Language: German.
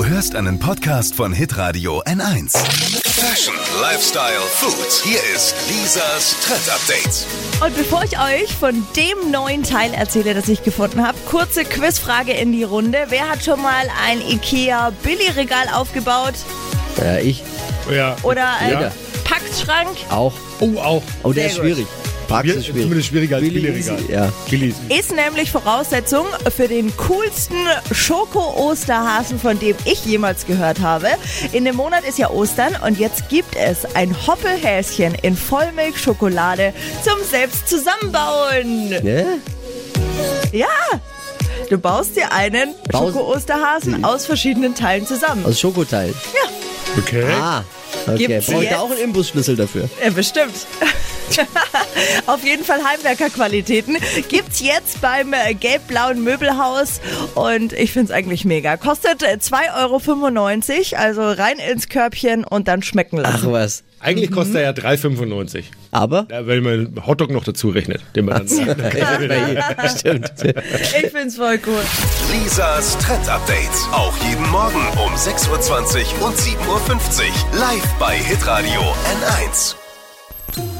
Du hörst einen Podcast von Hitradio N1. Fashion, Lifestyle, Food. Hier ist Lisas Trend Update. Und bevor ich euch von dem neuen Teil erzähle, das ich gefunden habe, kurze Quizfrage in die Runde. Wer hat schon mal ein IKEA Billigregal aufgebaut? Ja, ich Ja. Oder ein Jeder. Packschrank? auch. Oh, auch. Oh, der Sehr ist gut. schwierig. Parks Ist schwierig. zumindest schwieriger als Billy Billigregal. easy, ja. Billy easy. Ist nämlich Voraussetzung für den coolsten Schoko-Osterhasen, von dem ich jemals gehört habe. In dem Monat ist ja Ostern und jetzt gibt es ein Hoppelhäschen in Vollmilchschokolade zum selbst zusammenbauen. Ne? Ja! Du baust dir einen Schoko-Osterhasen aus verschiedenen Teilen zusammen. Aus Schokoteil. Okay. Ah, okay. Gibt's Brauche ich da auch einen Imbusschlüssel dafür? Ja, bestimmt. Auf jeden Fall Heimwerkerqualitäten gibt's jetzt beim äh, gelb-blauen Möbelhaus und ich find's eigentlich mega. Kostet äh, 2,95 Euro, also rein ins Körbchen und dann schmecken Ach lassen. was. Eigentlich kostet er ja 3,95. Aber? Ja, wenn man Hotdog noch dazu rechnet, den man dann. Stimmt. Ich find's voll cool. Lisas Trend Update. Auch jeden Morgen um 6.20 Uhr und 7.50 Uhr. Live bei Hitradio N1.